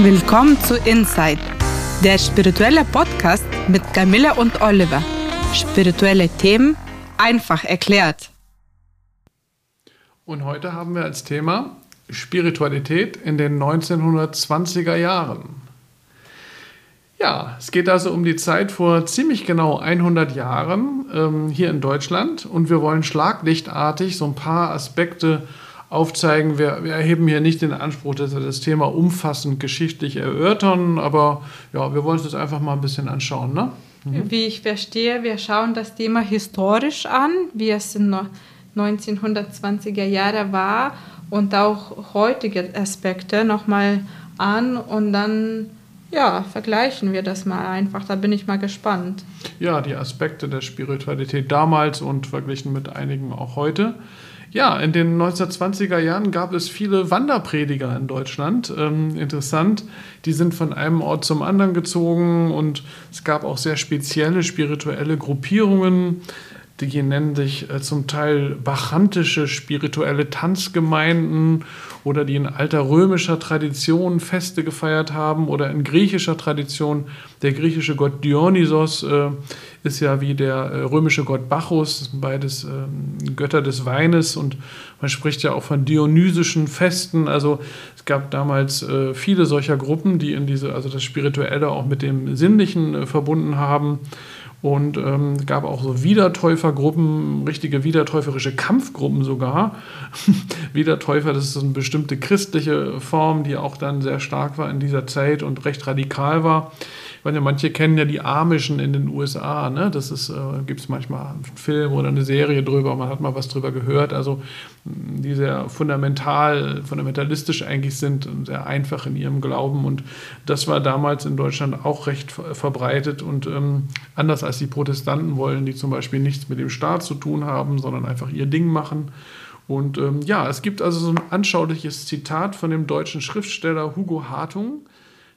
Willkommen zu Inside, der spirituelle Podcast mit Camilla und Oliver. Spirituelle Themen einfach erklärt. Und heute haben wir als Thema Spiritualität in den 1920er Jahren. Ja, es geht also um die Zeit vor ziemlich genau 100 Jahren ähm, hier in Deutschland und wir wollen schlaglichtartig so ein paar Aspekte aufzeigen. Wir, wir, erheben hier nicht den Anspruch, dass wir das Thema umfassend geschichtlich erörtern, aber ja, wir wollen uns das einfach mal ein bisschen anschauen. Ne? Mhm. Wie ich verstehe, wir schauen das Thema historisch an, wie es in 1920er Jahren war und auch heutige Aspekte nochmal an und dann ja, vergleichen wir das mal einfach. Da bin ich mal gespannt. Ja, die Aspekte der Spiritualität damals und verglichen mit einigen auch heute. Ja, in den 1920er Jahren gab es viele Wanderprediger in Deutschland. Ähm, interessant, die sind von einem Ort zum anderen gezogen und es gab auch sehr spezielle spirituelle Gruppierungen. Die nennen sich äh, zum Teil bachantische spirituelle Tanzgemeinden oder die in alter römischer Tradition Feste gefeiert haben oder in griechischer Tradition. Der griechische Gott Dionysos äh, ist ja wie der äh, römische Gott Bacchus, beides ähm, Götter des Weines und man spricht ja auch von dionysischen Festen. Also es gab damals äh, viele solcher Gruppen, die in diese, also das Spirituelle auch mit dem Sinnlichen äh, verbunden haben. Und ähm, gab auch so Wiedertäufergruppen, richtige wiedertäuferische Kampfgruppen sogar. Wiedertäufer, das ist so eine bestimmte christliche Form, die auch dann sehr stark war in dieser Zeit und recht radikal war. Ich meine, manche kennen ja die Amischen in den USA, ne? Das ist, äh, gibt es manchmal einen Film oder eine Serie drüber, man hat mal was drüber gehört. Also die sehr fundamental, fundamentalistisch eigentlich sind und sehr einfach in ihrem Glauben. Und das war damals in Deutschland auch recht verbreitet und ähm, anders als die Protestanten wollen, die zum Beispiel nichts mit dem Staat zu tun haben, sondern einfach ihr Ding machen. Und ähm, ja, es gibt also so ein anschauliches Zitat von dem deutschen Schriftsteller Hugo Hartung,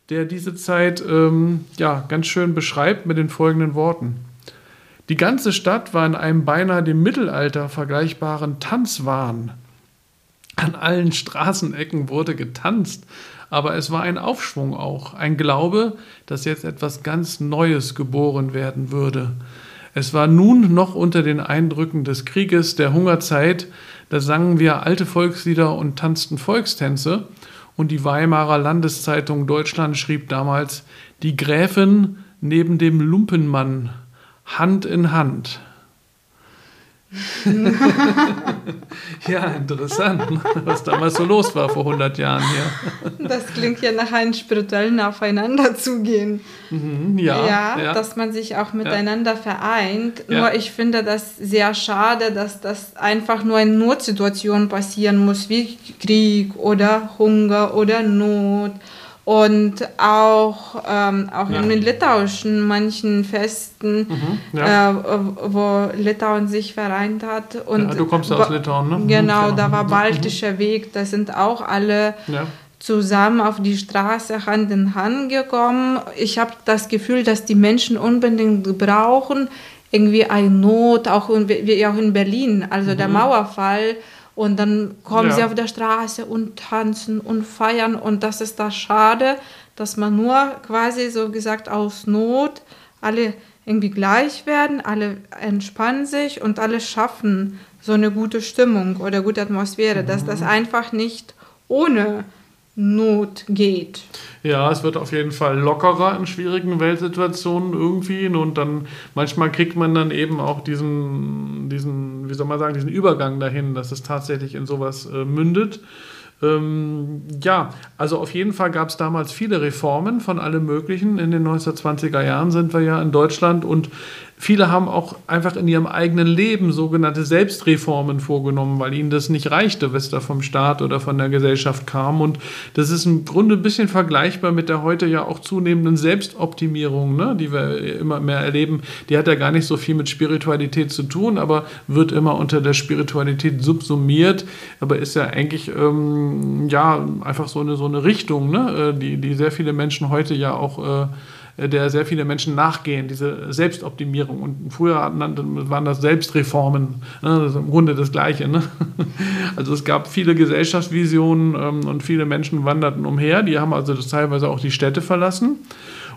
der diese Zeit ähm, ja, ganz schön beschreibt mit den folgenden Worten. Die ganze Stadt war in einem beinahe dem Mittelalter vergleichbaren Tanzwahn. An allen Straßenecken wurde getanzt, aber es war ein Aufschwung auch, ein Glaube, dass jetzt etwas ganz Neues geboren werden würde. Es war nun noch unter den Eindrücken des Krieges, der Hungerzeit, da sangen wir alte Volkslieder und tanzten Volkstänze, und die Weimarer Landeszeitung Deutschland schrieb damals, die Gräfin neben dem Lumpenmann Hand in Hand. ja, interessant, was damals so los war vor 100 Jahren hier. Das klingt ja nach einem spirituellen Aufeinanderzugehen. Mhm, ja, ja, ja, dass man sich auch miteinander ja. vereint. Nur ich finde das sehr schade, dass das einfach nur in Notsituationen passieren muss, wie Krieg oder Hunger oder Not und auch, ähm, auch ja. in den litauischen manchen Festen, mhm, ja. äh, wo Litauen sich vereint hat. Und ja, du kommst aus Litauen, ne? Genau, genau. da war mhm. Baltischer mhm. Weg, da sind auch alle zusammen auf die Straße Hand in Hand gekommen. Ich habe das Gefühl, dass die Menschen unbedingt brauchen, irgendwie eine Not, auch in, wie auch in Berlin, also der mhm. Mauerfall und dann kommen ja. sie auf der Straße und tanzen und feiern. Und das ist da schade, dass man nur quasi so gesagt aus Not alle irgendwie gleich werden, alle entspannen sich und alle schaffen so eine gute Stimmung oder gute Atmosphäre, mhm. dass das einfach nicht ohne Not geht. Ja, es wird auf jeden Fall lockerer in schwierigen Weltsituationen irgendwie und dann manchmal kriegt man dann eben auch diesen, diesen, wie soll man sagen, diesen Übergang dahin, dass es tatsächlich in sowas äh, mündet. Ähm, ja, also auf jeden Fall gab es damals viele Reformen von allem Möglichen. In den 1920er Jahren sind wir ja in Deutschland und Viele haben auch einfach in ihrem eigenen Leben sogenannte Selbstreformen vorgenommen, weil ihnen das nicht reichte, was da vom Staat oder von der Gesellschaft kam. Und das ist im Grunde ein bisschen vergleichbar mit der heute ja auch zunehmenden Selbstoptimierung, ne, die wir immer mehr erleben. Die hat ja gar nicht so viel mit Spiritualität zu tun, aber wird immer unter der Spiritualität subsumiert. Aber ist ja eigentlich ähm, ja einfach so eine, so eine Richtung, ne, äh, die, die sehr viele Menschen heute ja auch äh, der sehr viele Menschen nachgehen, diese Selbstoptimierung. Und früher waren das Selbstreformen, ne? das im Grunde das Gleiche. Ne? Also es gab viele Gesellschaftsvisionen ähm, und viele Menschen wanderten umher, die haben also teilweise auch die Städte verlassen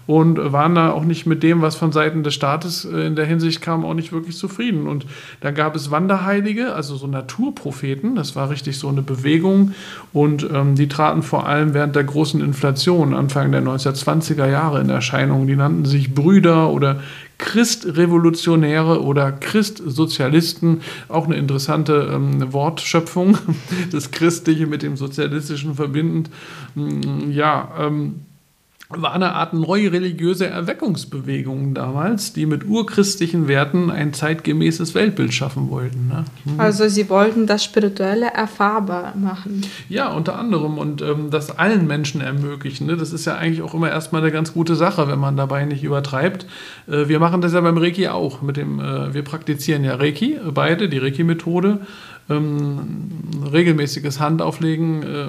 und waren da auch nicht mit dem, was von Seiten des Staates äh, in der Hinsicht kam, auch nicht wirklich zufrieden. Und da gab es Wanderheilige, also so Naturpropheten, das war richtig so eine Bewegung und ähm, die traten vor allem während der großen Inflation Anfang der 1920er Jahre in Erscheinung. Die nannten sich Brüder oder Christrevolutionäre oder Christsozialisten, auch eine interessante ähm, Wortschöpfung, das Christliche mit dem Sozialistischen verbindend. Mm, ja, ähm, war eine Art neue religiöse Erweckungsbewegung damals, die mit urchristlichen Werten ein zeitgemäßes Weltbild schaffen wollten. Ne? Mhm. Also sie wollten das Spirituelle erfahrbar machen. Ja, unter anderem und ähm, das allen Menschen ermöglichen. Ne? Das ist ja eigentlich auch immer erstmal eine ganz gute Sache, wenn man dabei nicht übertreibt. Äh, wir machen das ja beim Reiki auch. Mit dem, äh, wir praktizieren ja Reiki, beide, die Reiki-Methode. Ähm, regelmäßiges Handauflegen äh,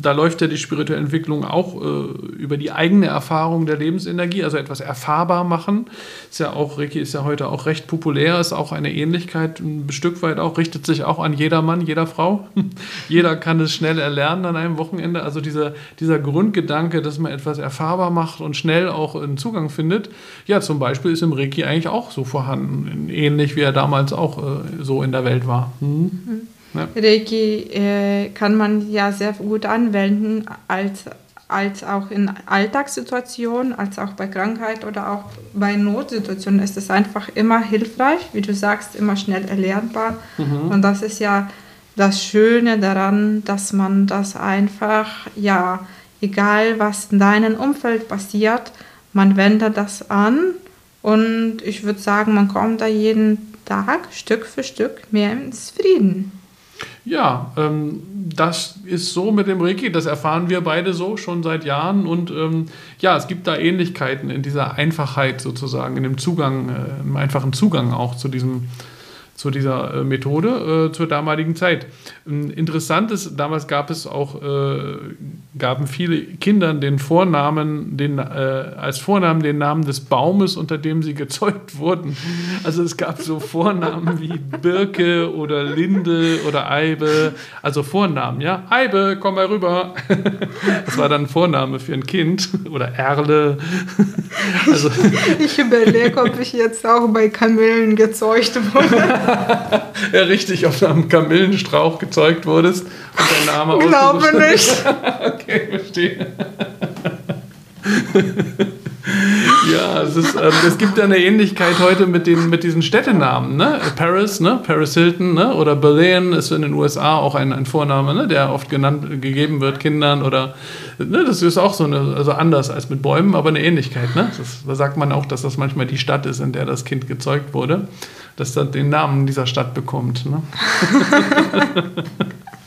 da läuft ja die spirituelle Entwicklung auch äh, über die eigene Erfahrung der Lebensenergie, also etwas erfahrbar machen. Ist ja auch, Reiki ist ja heute auch recht populär, ist auch eine Ähnlichkeit, ein Stück weit auch, richtet sich auch an jeder Mann, jeder Frau. Jeder kann es schnell erlernen an einem Wochenende. Also dieser, dieser Grundgedanke, dass man etwas erfahrbar macht und schnell auch einen Zugang findet, ja, zum Beispiel ist im Reiki eigentlich auch so vorhanden, ähnlich wie er damals auch äh, so in der Welt war. Hm? Mhm. Ja. Reiki äh, kann man ja sehr gut anwenden, als, als auch in Alltagssituationen, als auch bei Krankheit oder auch bei Notsituationen ist es einfach immer hilfreich, wie du sagst, immer schnell erlernbar. Mhm. Und das ist ja das Schöne daran, dass man das einfach, ja, egal was in deinem Umfeld passiert, man wendet das an und ich würde sagen, man kommt da jeden Tag Stück für Stück mehr ins Frieden. Ja, ähm, das ist so mit dem Reiki, das erfahren wir beide so schon seit Jahren und ähm, ja, es gibt da Ähnlichkeiten in dieser Einfachheit sozusagen, in dem Zugang, äh, im einfachen Zugang auch zu diesem zu dieser äh, Methode äh, zur damaligen Zeit. Ähm, interessant ist, damals gab es auch, äh, gaben viele Kindern den Vornamen, den, äh, als Vornamen den Namen des Baumes, unter dem sie gezeugt wurden. Also es gab so Vornamen wie Birke oder Linde oder Eibe, also Vornamen, ja. Eibe, komm mal rüber. Das war dann ein Vorname für ein Kind oder Erle. Also, ich überlege, ob ich jetzt auch bei Kamelen gezeugt wurde. ja, richtig, auf einem Kamillenstrauch gezeugt wurdest und dein Name Glaube nicht. okay, verstehe. Ja, es, ist, ähm, es gibt ja eine Ähnlichkeit heute mit, den, mit diesen Städtenamen. Ne? Paris, ne? Paris Hilton ne? oder Berlin ist in den USA auch ein, ein Vorname, ne? der oft genannt, gegeben wird Kindern oder ne? das ist auch so eine, also anders als mit Bäumen, aber eine Ähnlichkeit. Ne? Das, da sagt man auch, dass das manchmal die Stadt ist, in der das Kind gezeugt wurde das dann den Namen dieser Stadt bekommt. Ne?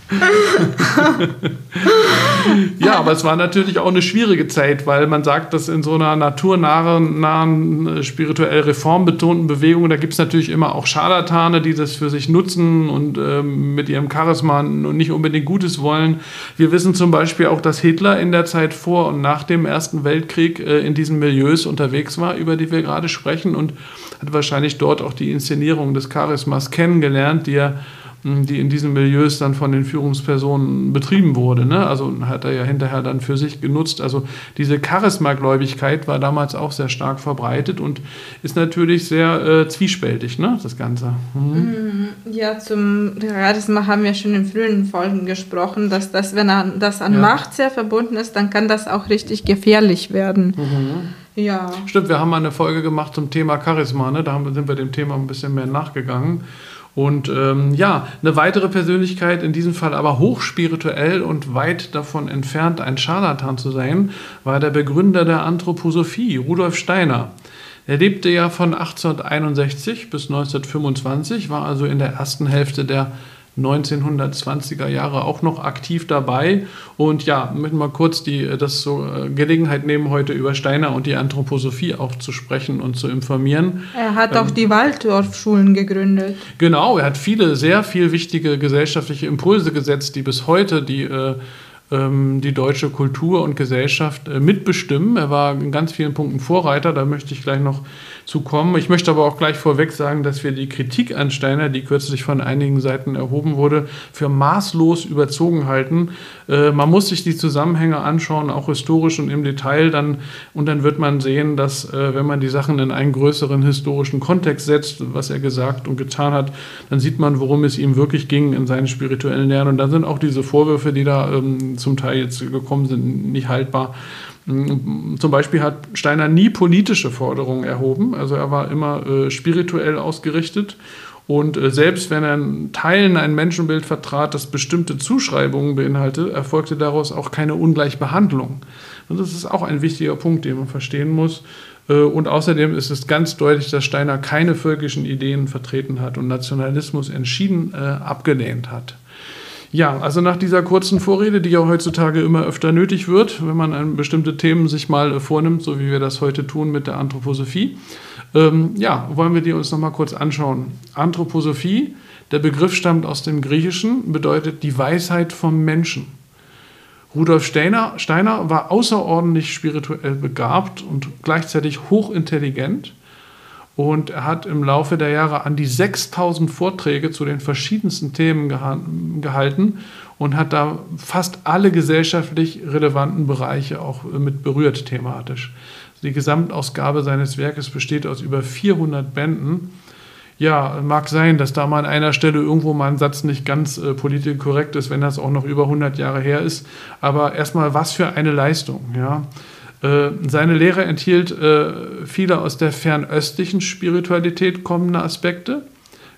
ja, aber es war natürlich auch eine schwierige Zeit, weil man sagt, dass in so einer naturnahen, nahen, spirituell reformbetonten Bewegung, da gibt es natürlich immer auch Scharlatane, die das für sich nutzen und ähm, mit ihrem Charisma nicht unbedingt Gutes wollen. Wir wissen zum Beispiel auch, dass Hitler in der Zeit vor und nach dem Ersten Weltkrieg äh, in diesen Milieus unterwegs war, über die wir gerade sprechen und hat wahrscheinlich dort auch die Inszenierung des Charismas kennengelernt, die er die in diesen Milieus dann von den Führungspersonen betrieben wurde. Ne? Also hat er ja hinterher dann für sich genutzt. Also diese Charismagläubigkeit war damals auch sehr stark verbreitet und ist natürlich sehr äh, zwiespältig, ne? das Ganze. Mhm. Ja, zum Charisma haben wir schon in frühen Folgen gesprochen, dass das, wenn das an ja. Macht sehr verbunden ist, dann kann das auch richtig gefährlich werden. Mhm. Ja. Stimmt, wir haben mal eine Folge gemacht zum Thema Charisma, ne? da sind wir dem Thema ein bisschen mehr nachgegangen. Und ähm, ja, eine weitere Persönlichkeit, in diesem Fall aber hochspirituell und weit davon entfernt, ein Scharlatan zu sein, war der Begründer der Anthroposophie, Rudolf Steiner. Er lebte ja von 1861 bis 1925, war also in der ersten Hälfte der 1920er Jahre auch noch aktiv dabei. Und ja, möchten wir kurz die, das so äh, Gelegenheit nehmen, heute über Steiner und die Anthroposophie auch zu sprechen und zu informieren. Er hat ähm, auch die Waldorfschulen gegründet. Genau, er hat viele, sehr viel wichtige gesellschaftliche Impulse gesetzt, die bis heute die äh, die deutsche Kultur und Gesellschaft äh, mitbestimmen. Er war in ganz vielen Punkten Vorreiter, da möchte ich gleich noch zu kommen. Ich möchte aber auch gleich vorweg sagen, dass wir die Kritik an Steiner, die kürzlich von einigen Seiten erhoben wurde, für maßlos überzogen halten. Äh, man muss sich die Zusammenhänge anschauen, auch historisch und im Detail, dann, und dann wird man sehen, dass äh, wenn man die Sachen in einen größeren historischen Kontext setzt, was er gesagt und getan hat, dann sieht man, worum es ihm wirklich ging in seinen spirituellen Lehren. Und dann sind auch diese Vorwürfe, die da ähm, zum Teil jetzt gekommen sind, nicht haltbar. Mm, zum Beispiel hat Steiner nie politische Forderungen erhoben, also er war immer äh, spirituell ausgerichtet. Und äh, selbst wenn er in Teilen ein Menschenbild vertrat, das bestimmte Zuschreibungen beinhaltet, erfolgte daraus auch keine Ungleichbehandlung. Und das ist auch ein wichtiger Punkt, den man verstehen muss. Äh, und außerdem ist es ganz deutlich, dass Steiner keine völkischen Ideen vertreten hat und Nationalismus entschieden äh, abgelehnt hat. Ja, also nach dieser kurzen Vorrede, die ja heutzutage immer öfter nötig wird, wenn man an bestimmte Themen sich mal äh, vornimmt, so wie wir das heute tun mit der Anthroposophie, ähm, ja, wollen wir die uns nochmal kurz anschauen. Anthroposophie, der Begriff stammt aus dem Griechischen, bedeutet die Weisheit vom Menschen. Rudolf Steiner, Steiner war außerordentlich spirituell begabt und gleichzeitig hochintelligent. Und er hat im Laufe der Jahre an die 6000 Vorträge zu den verschiedensten Themen gehalten und hat da fast alle gesellschaftlich relevanten Bereiche auch mit berührt thematisch. Die Gesamtausgabe seines Werkes besteht aus über 400 Bänden. Ja, mag sein, dass da mal an einer Stelle irgendwo mal ein Satz nicht ganz äh, politisch korrekt ist, wenn das auch noch über 100 Jahre her ist. Aber erstmal, was für eine Leistung, ja. Äh, seine Lehre enthielt äh, viele aus der fernöstlichen Spiritualität kommende Aspekte,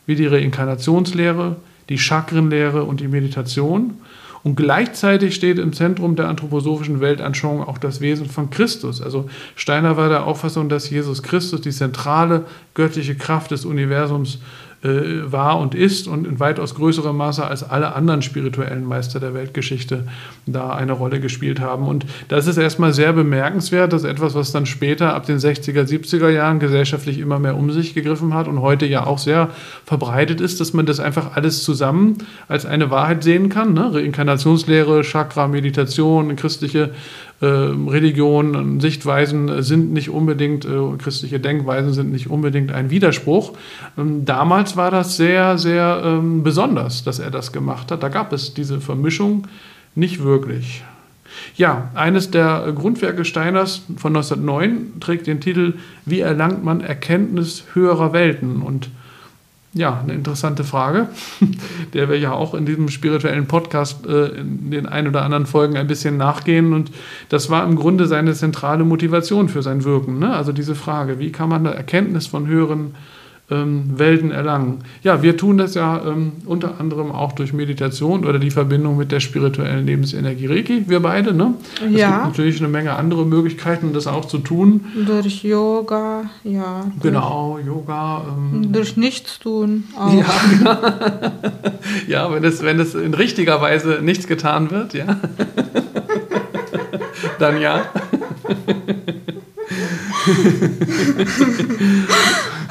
wie die Reinkarnationslehre, die Chakrenlehre und die Meditation. Und gleichzeitig steht im Zentrum der anthroposophischen Weltanschauung auch das Wesen von Christus. Also Steiner war der Auffassung, dass Jesus Christus die zentrale göttliche Kraft des Universums äh, war und ist und in weitaus größerem Maße als alle anderen spirituellen Meister der Weltgeschichte da eine Rolle gespielt haben. Und das ist erstmal sehr bemerkenswert, dass etwas, was dann später ab den 60er, 70er Jahren gesellschaftlich immer mehr um sich gegriffen hat und heute ja auch sehr verbreitet ist, dass man das einfach alles zusammen als eine Wahrheit sehen kann. Ne? Reinkarnationslehre, Chakra, Meditation, christliche Religionen, Sichtweisen sind nicht unbedingt, äh, christliche Denkweisen sind nicht unbedingt ein Widerspruch. Ähm, damals war das sehr, sehr ähm, besonders, dass er das gemacht hat. Da gab es diese Vermischung nicht wirklich. Ja, eines der Grundwerke Steiners von 1909 trägt den Titel Wie erlangt man Erkenntnis höherer Welten? Und ja, eine interessante Frage, der wir ja auch in diesem spirituellen Podcast äh, in den ein oder anderen Folgen ein bisschen nachgehen. Und das war im Grunde seine zentrale Motivation für sein Wirken. Ne? Also diese Frage, wie kann man eine Erkenntnis von höheren ähm, Welten erlangen. Ja, wir tun das ja ähm, unter anderem auch durch Meditation oder die Verbindung mit der spirituellen Lebensenergie Reiki, wir beide. Ne? Es ja. gibt natürlich eine Menge andere Möglichkeiten, das auch zu tun. Durch Yoga, ja. Genau, durch, Yoga. Ähm, durch Nichtstun auch. Ja, genau. ja wenn, es, wenn es in richtiger Weise nichts getan wird, ja. Dann ja.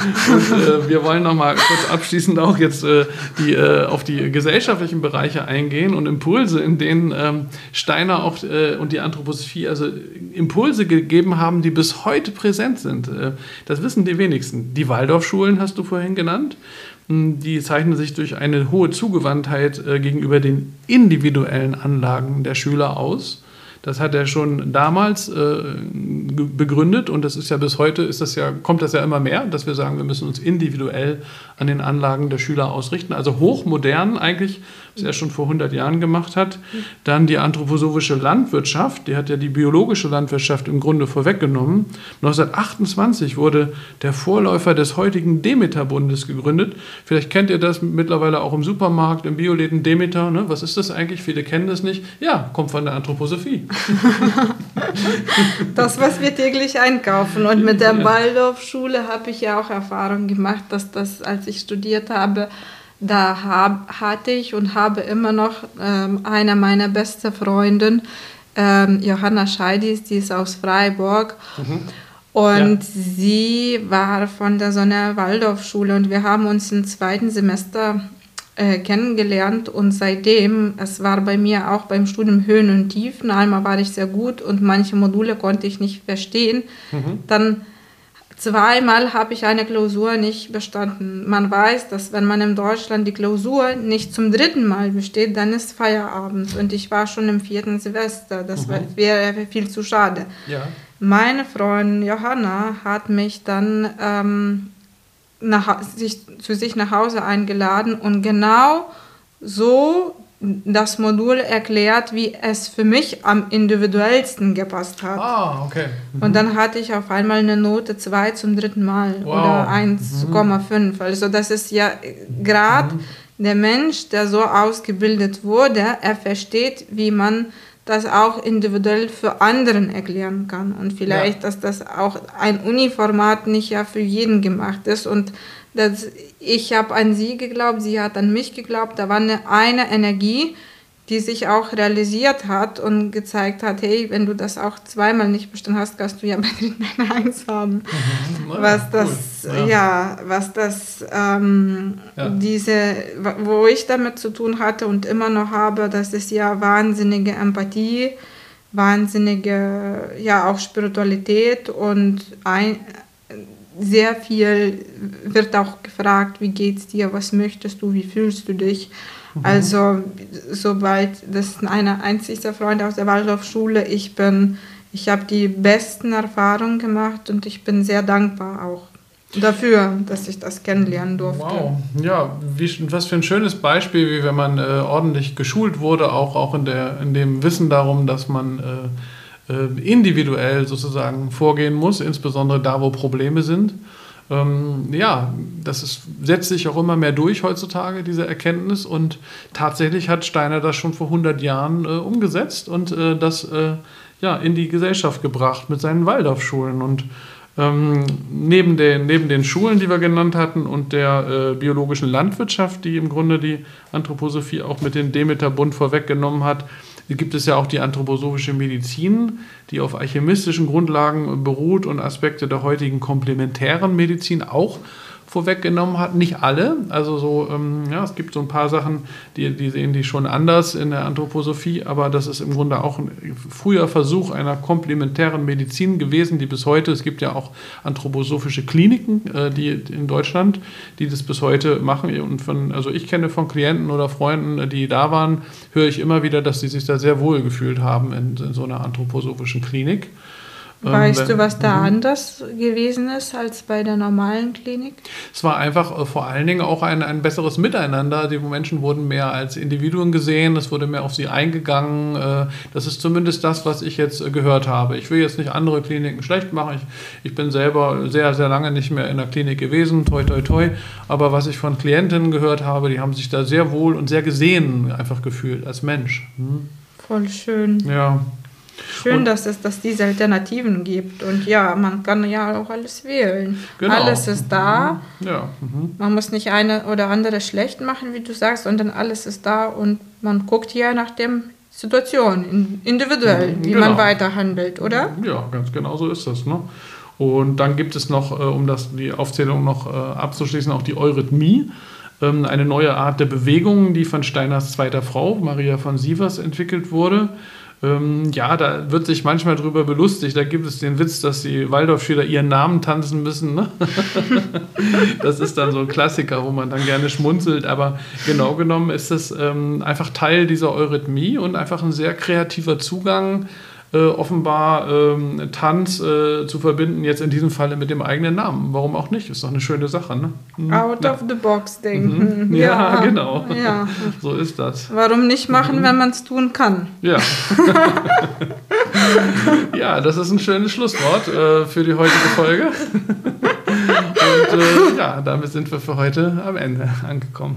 Und äh, wir wollen noch mal kurz abschließend auch jetzt äh, die, äh, auf die gesellschaftlichen Bereiche eingehen und Impulse, in denen ähm, Steiner auch äh, und die Anthroposophie also Impulse gegeben haben, die bis heute präsent sind. Äh, das wissen die wenigsten. Die Waldorfschulen hast du vorhin genannt. Hm, die zeichnen sich durch eine hohe Zugewandtheit äh, gegenüber den individuellen Anlagen der Schüler aus. Das hat er schon damals äh, begründet und das ist ja bis heute ist das ja, kommt das ja immer mehr, dass wir sagen, wir müssen uns individuell an den Anlagen der Schüler ausrichten. Also hochmodern eigentlich, was er schon vor 100 Jahren gemacht hat. Dann die anthroposophische Landwirtschaft, die hat ja die biologische Landwirtschaft im Grunde vorweggenommen. 1928 wurde der Vorläufer des heutigen Demeter-Bundes gegründet. Vielleicht kennt ihr das mittlerweile auch im Supermarkt, im Bioläden Demeter. Ne? Was ist das eigentlich? Viele kennen das nicht. Ja, kommt von der Anthroposophie. das, was wir täglich einkaufen. Und mit der Waldorfschule habe ich ja auch Erfahrung gemacht, dass das, als ich studiert habe, da hab, hatte ich und habe immer noch ähm, eine meiner besten Freundinnen, ähm, Johanna Scheidis, die ist aus Freiburg. Mhm. Und ja. sie war von der Sonne Waldorfschule und wir haben uns im zweiten Semester äh, kennengelernt und seitdem, es war bei mir auch beim Studium Höhen und Tiefen, einmal war ich sehr gut und manche Module konnte ich nicht verstehen, mhm. dann zweimal habe ich eine Klausur nicht bestanden. Man weiß, dass wenn man in Deutschland die Klausur nicht zum dritten Mal besteht, dann ist Feierabend und ich war schon im vierten Semester, das mhm. wäre viel zu schade. Ja. Meine Freundin Johanna hat mich dann ähm, nach, sich, zu sich nach Hause eingeladen und genau so das Modul erklärt, wie es für mich am individuellsten gepasst hat. Ah, okay. Mhm. Und dann hatte ich auf einmal eine Note 2 zum dritten Mal wow. oder 1,5. Mhm. Also das ist ja gerade mhm. der Mensch, der so ausgebildet wurde, er versteht, wie man das auch individuell für anderen erklären kann. Und vielleicht, ja. dass das auch ein Uniformat nicht ja für jeden gemacht ist. Und das, ich habe an sie geglaubt, sie hat an mich geglaubt. Da war eine, eine Energie, die sich auch realisiert hat und gezeigt hat, hey, wenn du das auch zweimal nicht bestanden hast, kannst du ja bei dritten eine Eins haben. Mhm. Ja, was das, cool. ja. ja. was das, ähm, ja. diese, wo ich damit zu tun hatte und immer noch habe, das ist ja wahnsinnige Empathie, wahnsinnige, ja auch Spiritualität und ein, sehr viel wird auch gefragt, wie geht's dir, was möchtest du, wie fühlst du dich. Mhm. Also sobald, das ist eine einzigste Freund aus der Waldorfschule, ich bin, ich habe die besten Erfahrungen gemacht und ich bin sehr dankbar auch dafür, dass ich das kennenlernen durfte. Wow, ja, wie, was für ein schönes Beispiel, wie wenn man äh, ordentlich geschult wurde, auch, auch in, der, in dem Wissen darum, dass man äh, äh, individuell sozusagen vorgehen muss, insbesondere da, wo Probleme sind. Ähm, ja, das ist, setzt sich auch immer mehr durch heutzutage, diese Erkenntnis. Und tatsächlich hat Steiner das schon vor 100 Jahren äh, umgesetzt und äh, das äh, ja, in die Gesellschaft gebracht mit seinen Waldorfschulen. Und ähm, neben, den, neben den Schulen, die wir genannt hatten, und der äh, biologischen Landwirtschaft, die im Grunde die Anthroposophie auch mit dem Demeter-Bund vorweggenommen hat, gibt es ja auch die anthroposophische Medizin, die auf alchemistischen Grundlagen beruht und Aspekte der heutigen komplementären Medizin auch vorweggenommen hat. Nicht alle, also so, ähm, ja, es gibt so ein paar Sachen, die, die sehen die schon anders in der Anthroposophie, aber das ist im Grunde auch ein früher Versuch einer komplementären Medizin gewesen, die bis heute, es gibt ja auch anthroposophische Kliniken, äh, die in Deutschland, die das bis heute machen. Und von, also ich kenne von Klienten oder Freunden, die da waren, höre ich immer wieder, dass sie sich da sehr wohl gefühlt haben in, in so einer anthroposophischen Klinik. Weißt ähm, du, was da mhm. anders gewesen ist als bei der normalen Klinik? Es war einfach äh, vor allen Dingen auch ein, ein besseres Miteinander. Die Menschen wurden mehr als Individuen gesehen, es wurde mehr auf sie eingegangen. Äh, das ist zumindest das, was ich jetzt äh, gehört habe. Ich will jetzt nicht andere Kliniken schlecht machen. Ich, ich bin selber sehr, sehr lange nicht mehr in der Klinik gewesen, toi, toi, toi. Aber was ich von Klientinnen gehört habe, die haben sich da sehr wohl und sehr gesehen einfach gefühlt als Mensch. Hm? Voll schön. Ja, Schön, und, dass es dass diese Alternativen gibt. Und ja, man kann ja auch alles wählen. Genau. Alles ist da. Mhm. Ja. Mhm. Man muss nicht eine oder andere schlecht machen, wie du sagst, sondern alles ist da und man guckt ja nach der Situation, individuell, wie genau. man weiterhandelt, oder? Ja, ganz genau so ist das. Ne? Und dann gibt es noch, äh, um das, die Aufzählung noch äh, abzuschließen, auch die Eurythmie ähm, eine neue Art der Bewegung, die von Steiners zweiter Frau, Maria von Sievers, entwickelt wurde. Ähm, ja, da wird sich manchmal drüber belustigt. Da gibt es den Witz, dass die Waldorfschüler ihren Namen tanzen müssen. Ne? das ist dann so ein Klassiker, wo man dann gerne schmunzelt. Aber genau genommen ist das ähm, einfach Teil dieser Eurythmie und einfach ein sehr kreativer Zugang äh, offenbar ähm, Tanz äh, zu verbinden, jetzt in diesem Falle mit dem eigenen Namen. Warum auch nicht? Ist doch eine schöne Sache. Ne? Mhm. Out ja. of the box denken. Mhm. Ja, ja, genau. Ja. so ist das. Warum nicht machen, mhm. wenn man es tun kann? Ja. ja, das ist ein schönes Schlusswort äh, für die heutige Folge. Und äh, ja, damit sind wir für heute am Ende angekommen.